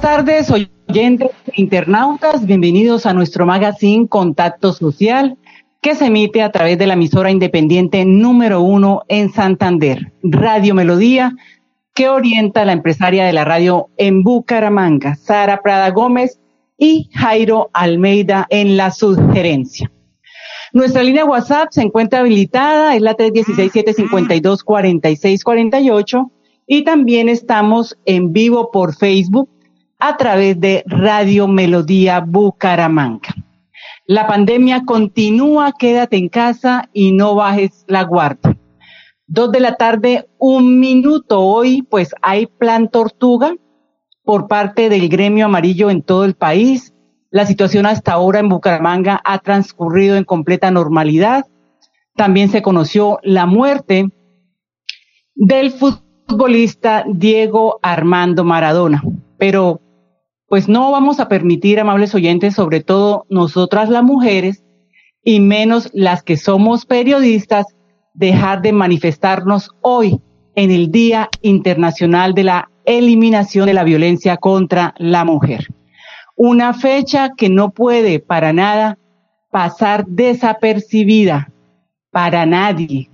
Tardes, oyentes e internautas. Bienvenidos a nuestro magazine Contacto Social, que se emite a través de la emisora independiente número uno en Santander, Radio Melodía, que orienta a la empresaria de la radio en Bucaramanga, Sara Prada Gómez y Jairo Almeida en la sugerencia. Nuestra línea WhatsApp se encuentra habilitada, es la 316-752-4648 y también estamos en vivo por Facebook a través de Radio Melodía Bucaramanga. La pandemia continúa, quédate en casa y no bajes la guardia. Dos de la tarde, un minuto hoy, pues hay plan tortuga por parte del gremio amarillo en todo el país. La situación hasta ahora en Bucaramanga ha transcurrido en completa normalidad. También se conoció la muerte del futbolista Diego Armando Maradona. Pero pues no vamos a permitir, amables oyentes, sobre todo nosotras las mujeres, y menos las que somos periodistas, dejar de manifestarnos hoy en el Día Internacional de la Eliminación de la Violencia contra la Mujer. Una fecha que no puede para nada pasar desapercibida para nadie.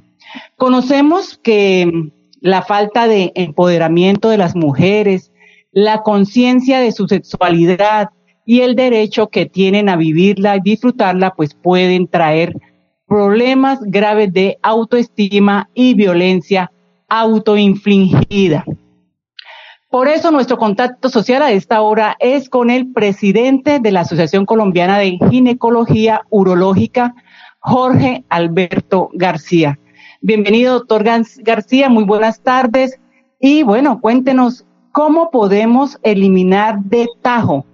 Conocemos que la falta de empoderamiento de las mujeres, la conciencia de su sexualidad y el derecho que tienen a vivirla y disfrutarla, pues pueden traer problemas graves de autoestima y violencia autoinfligida. Por eso nuestro contacto social a esta hora es con el presidente de la Asociación Colombiana de Ginecología Urológica, Jorge Alberto García. Bienvenido, doctor García, muy buenas tardes. Y bueno, cuéntenos ¿Cómo podemos eliminar de tajo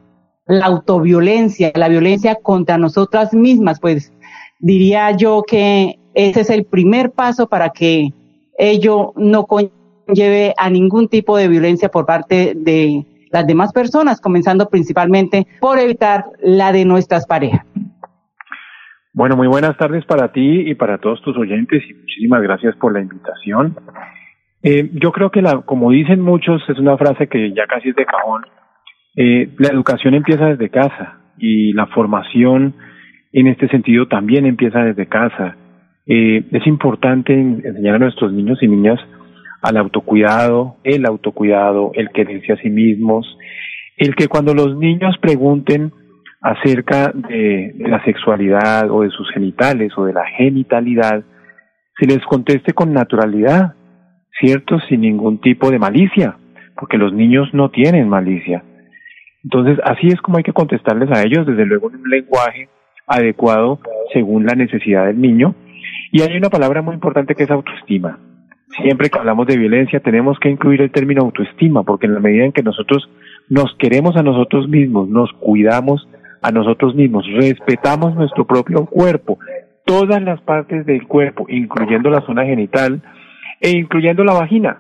la autoviolencia, la violencia contra nosotras mismas? Pues diría yo que ese es el primer paso para que ello no conlleve a ningún tipo de violencia por parte de las demás personas, comenzando principalmente por evitar la de nuestras parejas. Bueno, muy buenas tardes para ti y para todos tus oyentes y muchísimas gracias por la invitación. Eh, yo creo que, la, como dicen muchos, es una frase que ya casi es de cajón. Eh, la educación empieza desde casa y la formación en este sentido también empieza desde casa. Eh, es importante enseñar a nuestros niños y niñas al autocuidado, el autocuidado, el quererse a sí mismos, el que cuando los niños pregunten acerca de la sexualidad o de sus genitales o de la genitalidad, se les conteste con naturalidad, ¿cierto? Sin ningún tipo de malicia, porque los niños no tienen malicia. Entonces, así es como hay que contestarles a ellos, desde luego en un lenguaje adecuado según la necesidad del niño. Y hay una palabra muy importante que es autoestima. Siempre que hablamos de violencia tenemos que incluir el término autoestima, porque en la medida en que nosotros nos queremos a nosotros mismos, nos cuidamos a nosotros mismos, respetamos nuestro propio cuerpo, todas las partes del cuerpo, incluyendo la zona genital, e incluyendo la vagina.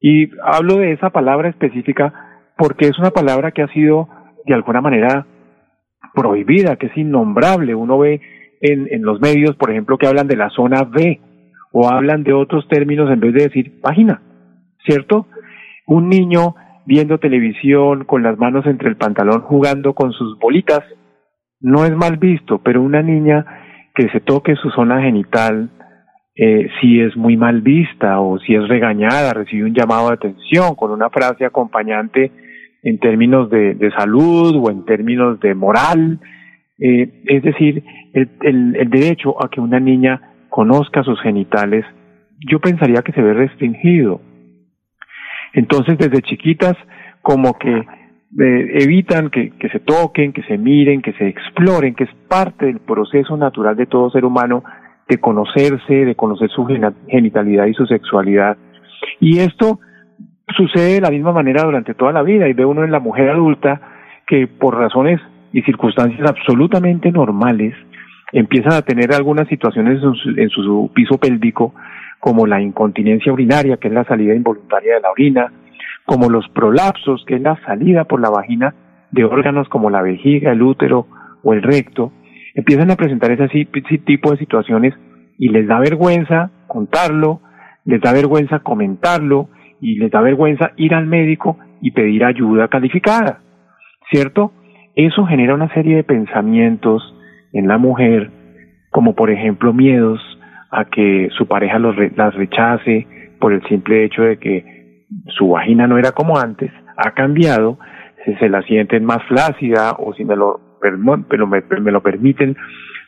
Y hablo de esa palabra específica porque es una palabra que ha sido de alguna manera prohibida, que es innombrable. Uno ve en, en los medios, por ejemplo, que hablan de la zona B o hablan de otros términos en vez de decir vagina, ¿cierto? Un niño viendo televisión con las manos entre el pantalón jugando con sus bolitas no es mal visto, pero una niña que se toque su zona genital eh, si es muy mal vista o si es regañada, recibe un llamado de atención con una frase acompañante en términos de, salud o en términos de moral. Eh, es decir, el, el derecho a que una niña conozca sus genitales, yo pensaría que se ve restringido. Entonces, desde chiquitas, como que eh, evitan que, que, se toquen, que se miren, que se exploren, que es parte del proceso natural de todo ser humano de conocerse, de conocer su genitalidad y su sexualidad. Y esto sucede de la misma manera durante toda la vida y ve uno en la mujer adulta que por razones y circunstancias absolutamente normales empiezan a tener algunas situaciones en su, piso pélvico como la incontinencia urinaria, que es la salida involuntaria de la orina, como los prolapsos, que es la salida por la vagina de órganos como la vejiga, el útero o el recto, empiezan a presentar ese, tipo de situaciones y les da vergüenza contarlo, les da vergüenza comentarlo y les da vergüenza ir al médico y pedir ayuda calificada, ¿cierto? Eso genera una serie de pensamientos en la mujer, como por ejemplo miedos a que su pareja los las rechace por el simple hecho de que su vagina no era como antes, ha cambiado, se la sienten más flácida o si me lo, pero me, lo permiten,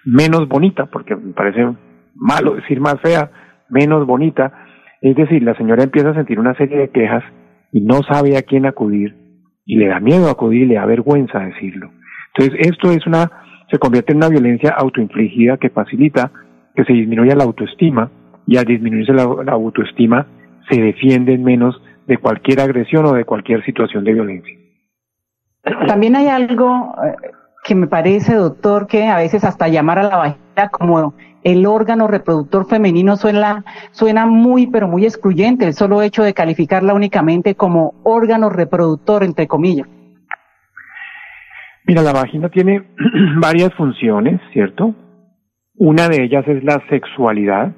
menos bonita, porque me parece malo decir más fea, menos bonita. Es decir, la señora empieza a sentir una serie de quejas y no sabe a quién acudir y le da miedo acudir y le da vergüenza decirlo. Entonces, esto es una, se convierte en una violencia autoinfligida que facilita que se disminuya la autoestima y al disminuirse la, la autoestima se defienden menos de cualquier agresión o de cualquier situación de violencia. También hay algo eh, que me parece, doctor, que a veces hasta llamar a la vagina como el órgano reproductor femenino suena, suena muy, pero muy excluyente, el solo hecho de calificarla únicamente como órgano reproductor, entre comillas. Mira, la vagina tiene varias funciones, ¿cierto? Una de ellas es la sexualidad,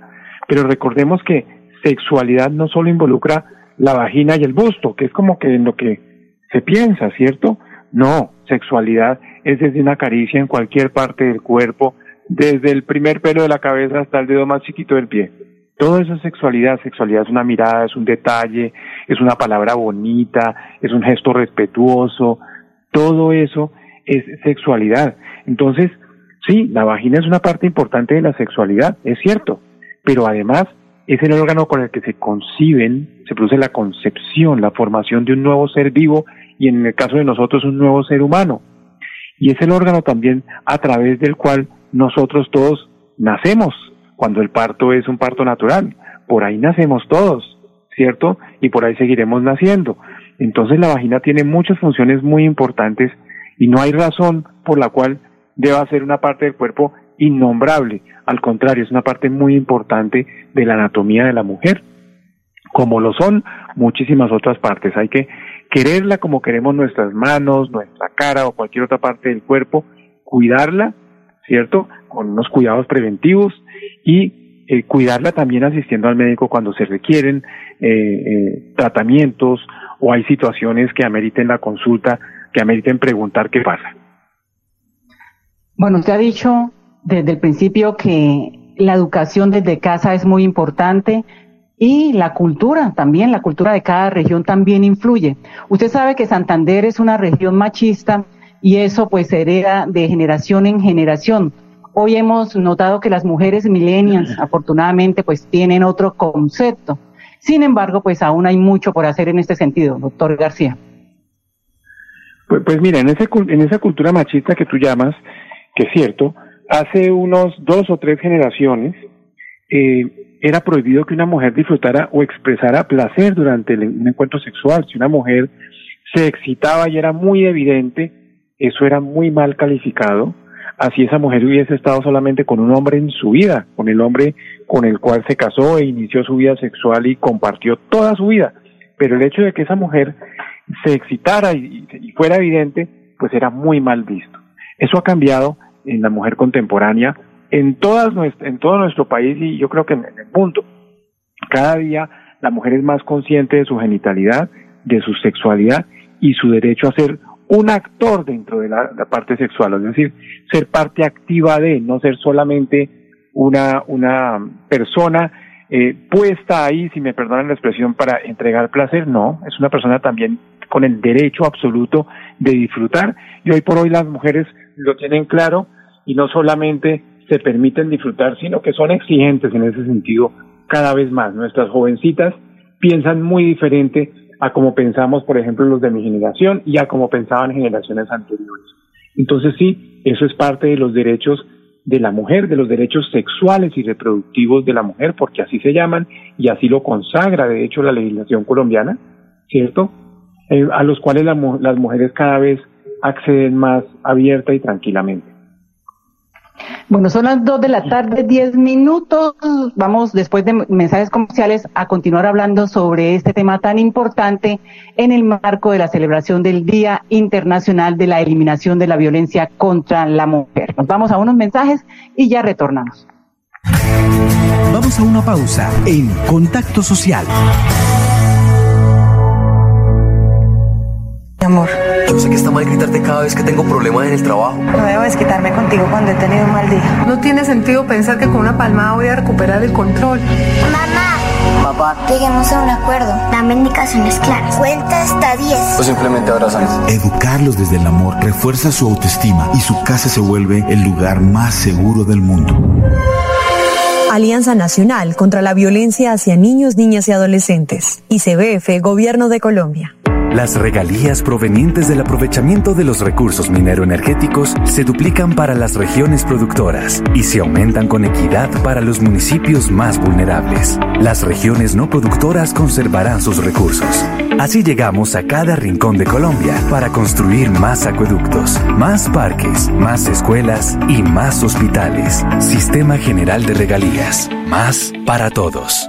pero recordemos que sexualidad no solo involucra la vagina y el busto, que es como que en lo que se piensa, ¿cierto? No, sexualidad es desde una caricia en cualquier parte del cuerpo, desde el primer pelo de la cabeza hasta el dedo más chiquito del pie. Todo eso es sexualidad. Sexualidad es una mirada, es un detalle, es una palabra bonita, es un gesto respetuoso. Todo eso es sexualidad. Entonces, sí, la vagina es una parte importante de la sexualidad, es cierto, pero además es el órgano con el que se conciben, se produce la concepción, la formación de un nuevo ser vivo y en el caso de nosotros un nuevo ser humano. Y es el órgano también a través del cual nosotros todos nacemos cuando el parto es un parto natural. Por ahí nacemos todos, ¿cierto? Y por ahí seguiremos naciendo. Entonces la vagina tiene muchas funciones muy importantes y no hay razón por la cual deba ser una parte del cuerpo innombrable. Al contrario, es una parte muy importante de la anatomía de la mujer, como lo son muchísimas otras partes. Hay que quererla como queremos nuestras manos, nuestra cara o cualquier otra parte del cuerpo, cuidarla ¿cierto? Con unos cuidados preventivos y eh, cuidarla también asistiendo al médico cuando se requieren eh, eh, tratamientos o hay situaciones que ameriten la consulta, que ameriten preguntar qué pasa. Bueno, usted ha dicho desde el principio que la educación desde casa es muy importante y la cultura también, la cultura de cada región también influye. Usted sabe que Santander es una región machista y eso pues se hereda de generación en generación. Hoy hemos notado que las mujeres millennials afortunadamente pues tienen otro concepto. Sin embargo, pues aún hay mucho por hacer en este sentido, doctor García. Pues, pues mira, en, ese, en esa cultura machista que tú llamas, que es cierto, hace unos dos o tres generaciones eh, era prohibido que una mujer disfrutara o expresara placer durante un encuentro sexual. Si una mujer se excitaba y era muy evidente, eso era muy mal calificado, así esa mujer hubiese estado solamente con un hombre en su vida, con el hombre con el cual se casó e inició su vida sexual y compartió toda su vida. Pero el hecho de que esa mujer se excitara y, fuera evidente, pues era muy mal visto. Eso ha cambiado en la mujer contemporánea, en, todas en todo nuestro país y yo creo que en el mundo. Cada día la mujer es más consciente de su genitalidad, de su sexualidad y su derecho a ser un actor dentro de la, parte sexual, es decir, ser parte activa de, no ser solamente una, una persona eh, puesta ahí, si me perdonan la expresión, para entregar placer, no, es una persona también con el derecho absoluto de disfrutar y hoy por hoy las mujeres lo tienen claro y no solamente se permiten disfrutar, sino que son exigentes en ese sentido cada vez más. Nuestras jovencitas piensan muy diferente a como pensamos, por ejemplo, los de mi generación y a como pensaban generaciones anteriores. Entonces sí, eso es parte de los derechos de la mujer, de los derechos sexuales y reproductivos de la mujer, porque así se llaman y así lo consagra, de hecho, la legislación colombiana. ¿cierto? Eh, a los cuales las mujeres cada vez acceden más abierta y tranquilamente. Bueno, son las dos de la tarde, diez minutos. Vamos, después de mensajes comerciales, a continuar hablando sobre este tema tan importante en el marco de la celebración del Día Internacional de la Eliminación de la Violencia contra la Mujer. Nos vamos a unos mensajes y ya retornamos. Vamos a una pausa en Contacto Social. Amor. Yo sé que está mal gritarte cada vez que tengo problemas en el trabajo. No debo desquitarme contigo cuando he tenido un mal día. No tiene sentido pensar que con una palmada voy a recuperar el control. Mamá. Papá. Lleguemos a un acuerdo. Dame indicaciones claras. Cuenta hasta 10. O simplemente abrazamos. Educarlos desde el amor refuerza su autoestima y su casa se vuelve el lugar más seguro del mundo. Alianza Nacional contra la Violencia hacia Niños, Niñas y Adolescentes. ICBF, Gobierno de Colombia. Las regalías provenientes del aprovechamiento de los recursos minero-energéticos se duplican para las regiones productoras y se aumentan con equidad para los municipios más vulnerables. Las regiones no productoras conservarán sus recursos. Así llegamos a cada rincón de Colombia para construir más acueductos, más parques, más escuelas y más hospitales. Sistema General de Regalías. Más para todos.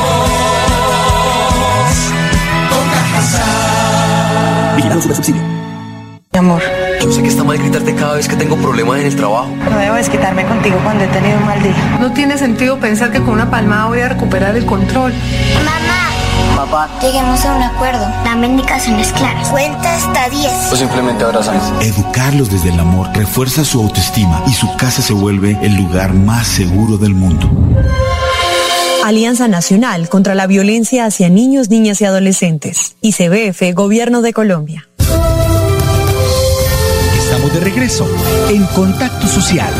Vigilando su subsidio. Mi amor. Yo sé que está mal gritarte cada vez que tengo problemas en el trabajo. No debo desquitarme contigo cuando he tenido un mal día. No tiene sentido pensar que con una palmada voy a recuperar el control. Mamá. Papá. Lleguemos a un acuerdo. Dame indicaciones claras. Cuenta hasta 10. O simplemente abrazamos. Educarlos desde el amor refuerza su autoestima y su casa se vuelve el lugar más seguro del mundo. Alianza Nacional contra la Violencia hacia Niños, Niñas y Adolescentes. ICBF, Gobierno de Colombia. Estamos de regreso en Contacto Social.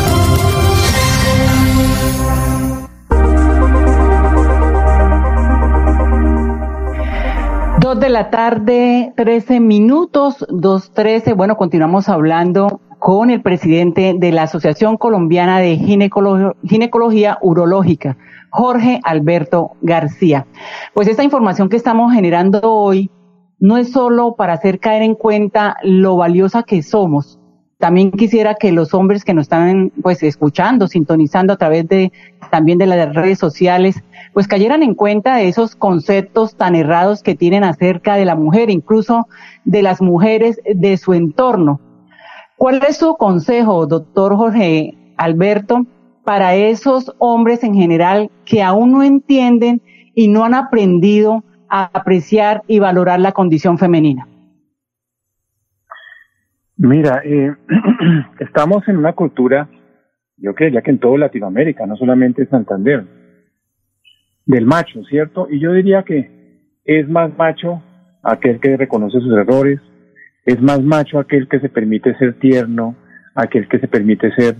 Dos de la tarde, 13 minutos, 2.13. Bueno, continuamos hablando con el presidente de la Asociación Colombiana de Ginecología Urológica, Jorge Alberto García. Pues esta información que estamos generando hoy no es solo para hacer caer en cuenta lo valiosa que somos. También quisiera que los hombres que nos están pues escuchando, sintonizando a través de también de las redes sociales, pues cayeran en cuenta de esos conceptos tan errados que tienen acerca de la mujer, incluso de las mujeres de su entorno ¿Cuál es su consejo, doctor Jorge Alberto, para esos hombres en general que aún no entienden y no han aprendido a apreciar y valorar la condición femenina? Mira, eh, estamos en una cultura, yo creería que en toda Latinoamérica, no solamente en Santander, del macho, ¿cierto? Y yo diría que es más macho aquel que reconoce sus errores, es más macho aquel que se permite ser tierno, aquel que se permite ser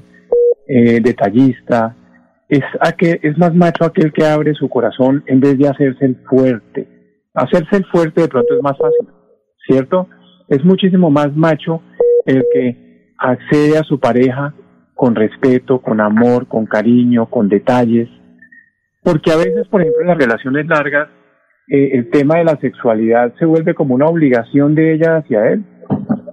eh, detallista, es, es más macho aquel que abre su corazón en vez de hacerse el fuerte. Hacerse el fuerte de pronto es más fácil, ¿cierto? Es muchísimo más macho el que accede a su pareja con respeto, con amor, con cariño, con detalles. Porque a veces, por ejemplo, en las relaciones largas, eh, el tema de la sexualidad se vuelve como una obligación de ella hacia él.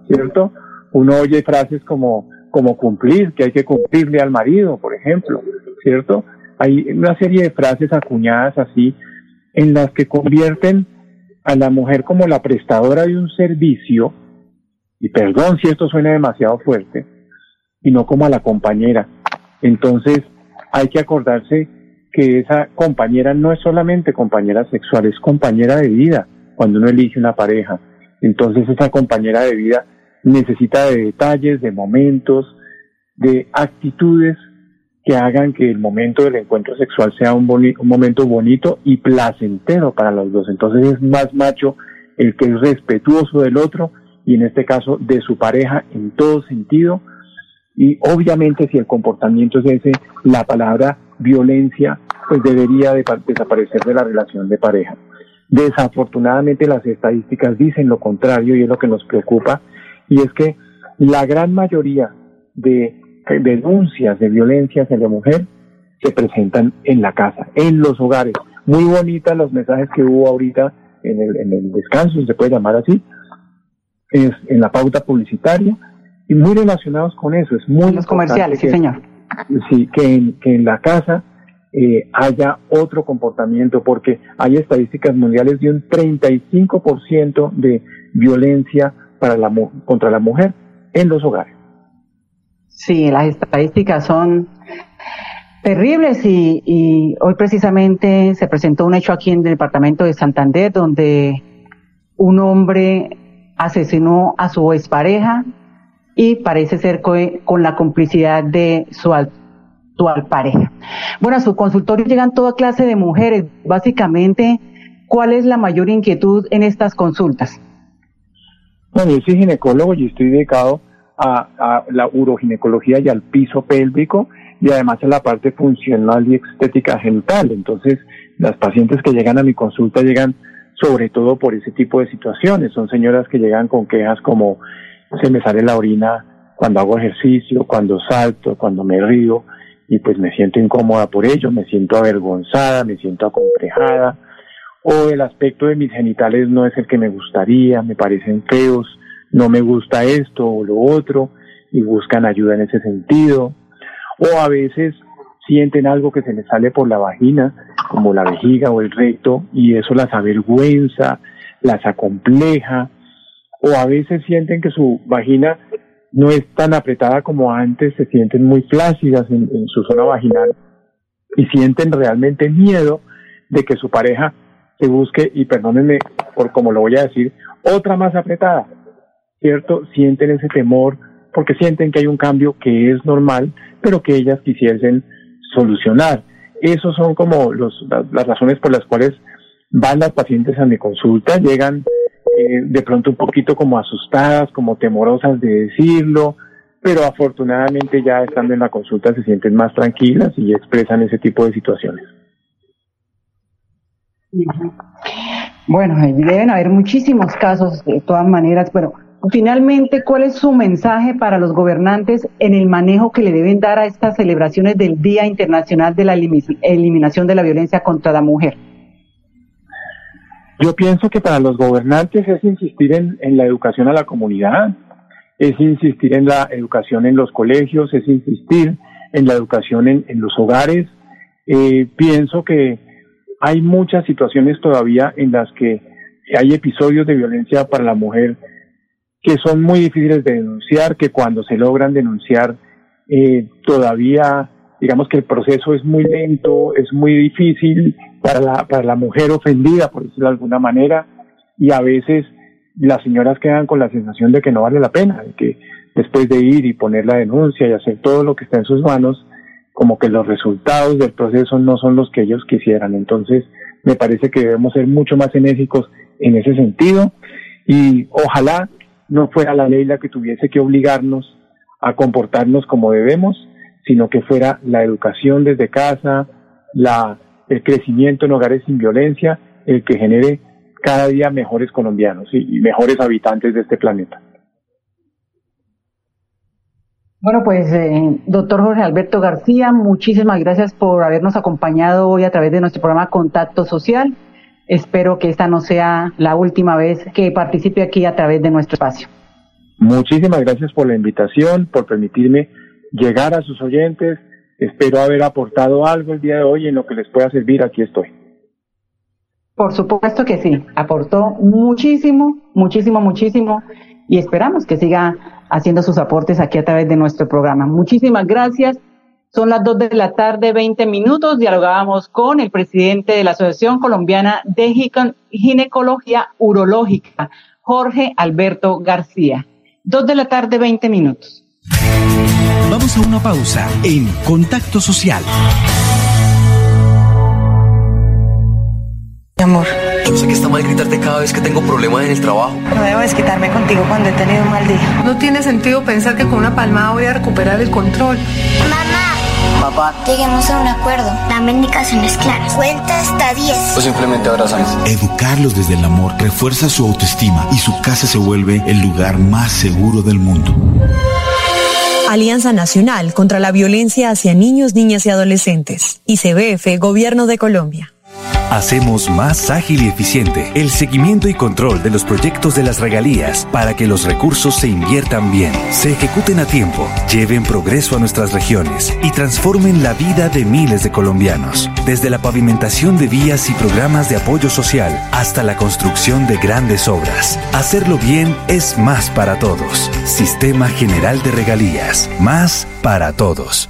¿Cierto? Uno oye frases como, como cumplir, que hay que cumplirle al marido, por ejemplo, ¿cierto? Hay una serie de frases acuñadas así en las que convierten a la mujer como la prestadora de un servicio, y perdón si esto suena demasiado fuerte, y no como a la compañera. Entonces, hay que acordarse que esa compañera no es solamente compañera sexual, es compañera de vida cuando uno elige una pareja. Entonces, esa compañera de vida necesita de detalles, de momentos, de actitudes que hagan que el momento del encuentro sexual sea un, un momento bonito y placentero para los dos. Entonces es más macho el que es respetuoso del otro y en este caso de su pareja en todo sentido. Y obviamente si el comportamiento es ese, la palabra violencia pues debería de desaparecer de la relación de pareja. Desafortunadamente las estadísticas dicen lo contrario y es lo que nos preocupa y es que la gran mayoría de denuncias de violencia hacia la mujer se presentan en la casa, en los hogares. Muy bonitas los mensajes que hubo ahorita en el, en el descanso, se puede llamar así, es en la pauta publicitaria y muy relacionados con eso. Es muy los comerciales, sí, señor. Sí, que en, que en la casa eh, haya otro comportamiento, porque hay estadísticas mundiales de un 35% de violencia para la, contra la mujer en los hogares. Sí, las estadísticas son terribles y, hoy precisamente se presentó un hecho aquí en el departamento de Santander donde un hombre asesinó a su expareja y parece ser con la complicidad de su actual pareja. Bueno, a su consultorio llegan toda clase de mujeres. Básicamente, ¿cuál es la mayor inquietud en estas consultas? Bueno, yo soy ginecólogo y estoy dedicado a, la uroginecología y al piso pélvico y además a la parte funcional y estética genital. Entonces, las pacientes que llegan a mi consulta llegan sobre todo por ese tipo de situaciones. Son señoras que llegan con quejas como se me sale la orina cuando hago ejercicio, cuando salto, cuando me río y pues me siento incómoda por ello, me siento avergonzada, me siento acomplejada o el aspecto de mis genitales no es el que me gustaría, me parecen feos, no me gusta esto o lo otro y buscan ayuda en ese sentido. O a veces sienten algo que se les sale por la vagina, como la vejiga o el recto, y eso las avergüenza, las acompleja. O a veces sienten que su vagina no es tan apretada como antes, se sienten muy flácidas en, en su zona vaginal y sienten realmente miedo de que su pareja se busque, y perdónenme por como lo voy a decir, otra más apretada, ¿cierto? Sienten ese temor porque sienten que hay un cambio que es normal, pero que ellas quisiesen solucionar. Esos son como los, las, razones por las cuales van las pacientes a mi consulta, llegan eh, de pronto un poquito como asustadas, como temorosas de decirlo, pero afortunadamente ya estando en la consulta se sienten más tranquilas y expresan ese tipo de situaciones. Bueno, deben haber muchísimos casos de todas maneras, pero finalmente, ¿cuál es su mensaje para los gobernantes en el manejo que le deben dar a estas celebraciones del Día Internacional de la Eliminación de la Violencia contra la Mujer? Yo pienso que para los gobernantes es insistir en, la educación a la comunidad, es insistir en la educación en los colegios, es insistir en la educación en, los hogares. Eh, pienso que hay muchas situaciones todavía en las que hay episodios de violencia para la mujer que son muy difíciles de denunciar, que cuando se logran denunciar eh, todavía, digamos que el proceso es muy lento, es muy difícil para la, para la mujer ofendida, por decirlo de alguna manera, y a veces las señoras quedan con la sensación de que no vale la pena, de que después de ir y poner la denuncia y hacer todo lo que está en sus manos, como que los resultados del proceso no son los que ellos quisieran. Entonces, me parece que debemos ser mucho más enérgicos en ese sentido y ojalá no fuera la ley la que tuviese que obligarnos a comportarnos como debemos, sino que fuera la educación desde casa, la, el crecimiento en hogares sin violencia, el que genere cada día mejores colombianos y, mejores habitantes de este planeta. Bueno, pues, eh, doctor Jorge Alberto García, muchísimas gracias por habernos acompañado hoy a través de nuestro programa Contacto Social. Espero que esta no sea la última vez que participe aquí a través de nuestro espacio. Muchísimas gracias por la invitación, por permitirme llegar a sus oyentes. Espero haber aportado algo el día de hoy en lo que les pueda servir. Aquí estoy. Por supuesto que sí, aportó muchísimo, muchísimo, muchísimo y esperamos que siga haciendo sus aportes aquí a través de nuestro programa. Muchísimas gracias. Son las dos de la tarde, 20 minutos. Dialogábamos con el presidente de la Asociación Colombiana de Ginecología Urológica, Jorge Alberto García. Dos de la tarde, 20 minutos. Vamos a una pausa en Contacto Social. Mi amor. Yo sé que está mal gritarte cada vez que tengo problemas en el trabajo. No debo desquitarme contigo cuando he tenido un mal día. No tiene sentido pensar que con una palmada voy a recuperar el control. Mamá. Papá. Lleguemos a un acuerdo. Dame indicaciones claras. Cuenta hasta 10. O simplemente abrazamos. Educarlos desde el amor refuerza su autoestima y su casa se vuelve el lugar más seguro del mundo. Alianza Nacional contra la Violencia hacia Niños, Niñas y Adolescentes. ICBF, Gobierno de Colombia. Hacemos más ágil y eficiente el seguimiento y control de los proyectos de las regalías para que los recursos se inviertan bien, se ejecuten a tiempo, lleven progreso a nuestras regiones y transformen la vida de miles de colombianos. Desde la pavimentación de vías y programas de apoyo social hasta la construcción de grandes obras. Hacerlo bien es más para todos. Sistema General de Regalías. Más para todos.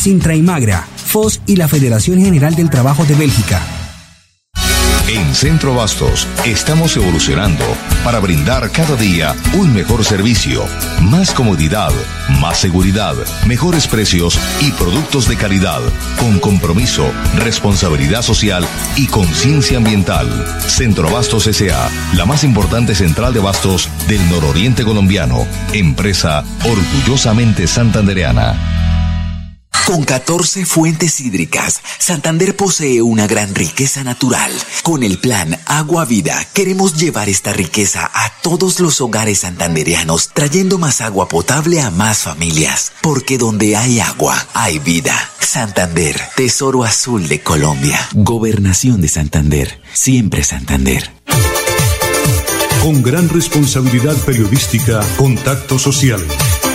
Sintra y Magra, FOS y la Federación General del Trabajo de Bélgica. En Centro Bastos estamos evolucionando para brindar cada día un mejor servicio, más comodidad, más seguridad, mejores precios y productos de calidad, con compromiso, responsabilidad social y conciencia ambiental. Centro Bastos S.A., la más importante central de bastos del nororiente colombiano, empresa orgullosamente santandereana. Con 14 fuentes hídricas, Santander posee una gran riqueza natural. Con el plan Agua Vida, queremos llevar esta riqueza a todos los hogares santandereanos, trayendo más agua potable a más familias. Porque donde hay agua, hay vida. Santander, Tesoro Azul de Colombia. Gobernación de Santander. Siempre Santander. Con gran responsabilidad periodística, Contacto Social.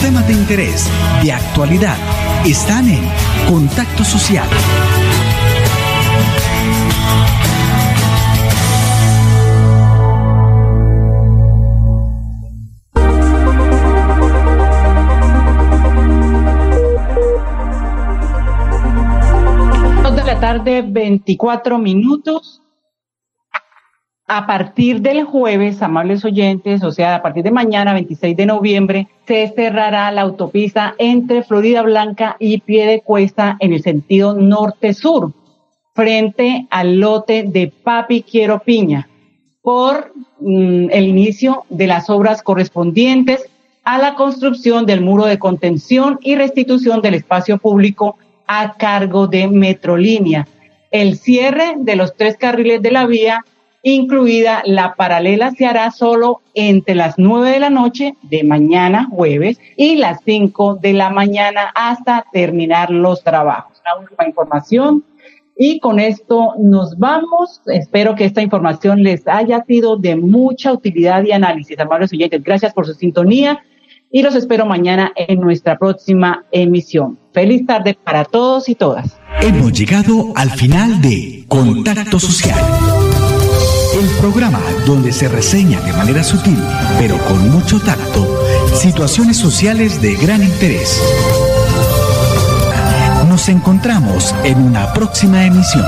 Temas de interés, de actualidad, están en Contacto Social. De la tarde, 24 minutos. A partir del jueves, amables oyentes, o sea, a partir de mañana, 26 de noviembre, se cerrará la autopista entre Florida Blanca y Piedecuesta en el sentido norte-sur, frente al lote de Papi Quiero Piña, por mm, el inicio de las obras correspondientes a la construcción del muro de contención y restitución del espacio público a cargo de Metrolínea. El cierre de los tres carriles de la vía incluida la paralela se hará solo entre las nueve de la noche de mañana jueves y las cinco de la mañana hasta terminar los trabajos. La última información Y con esto nos vamos. Espero que esta información les haya sido de mucha utilidad y análisis, amables oyentes. Gracias por su sintonía y los espero mañana en nuestra próxima emisión. Feliz tarde para todos y todas. Hemos llegado al final de Contacto Social. El programa donde se reseña de manera sutil, pero con mucho tacto, situaciones sociales de gran interés. Nos encontramos en una próxima emisión.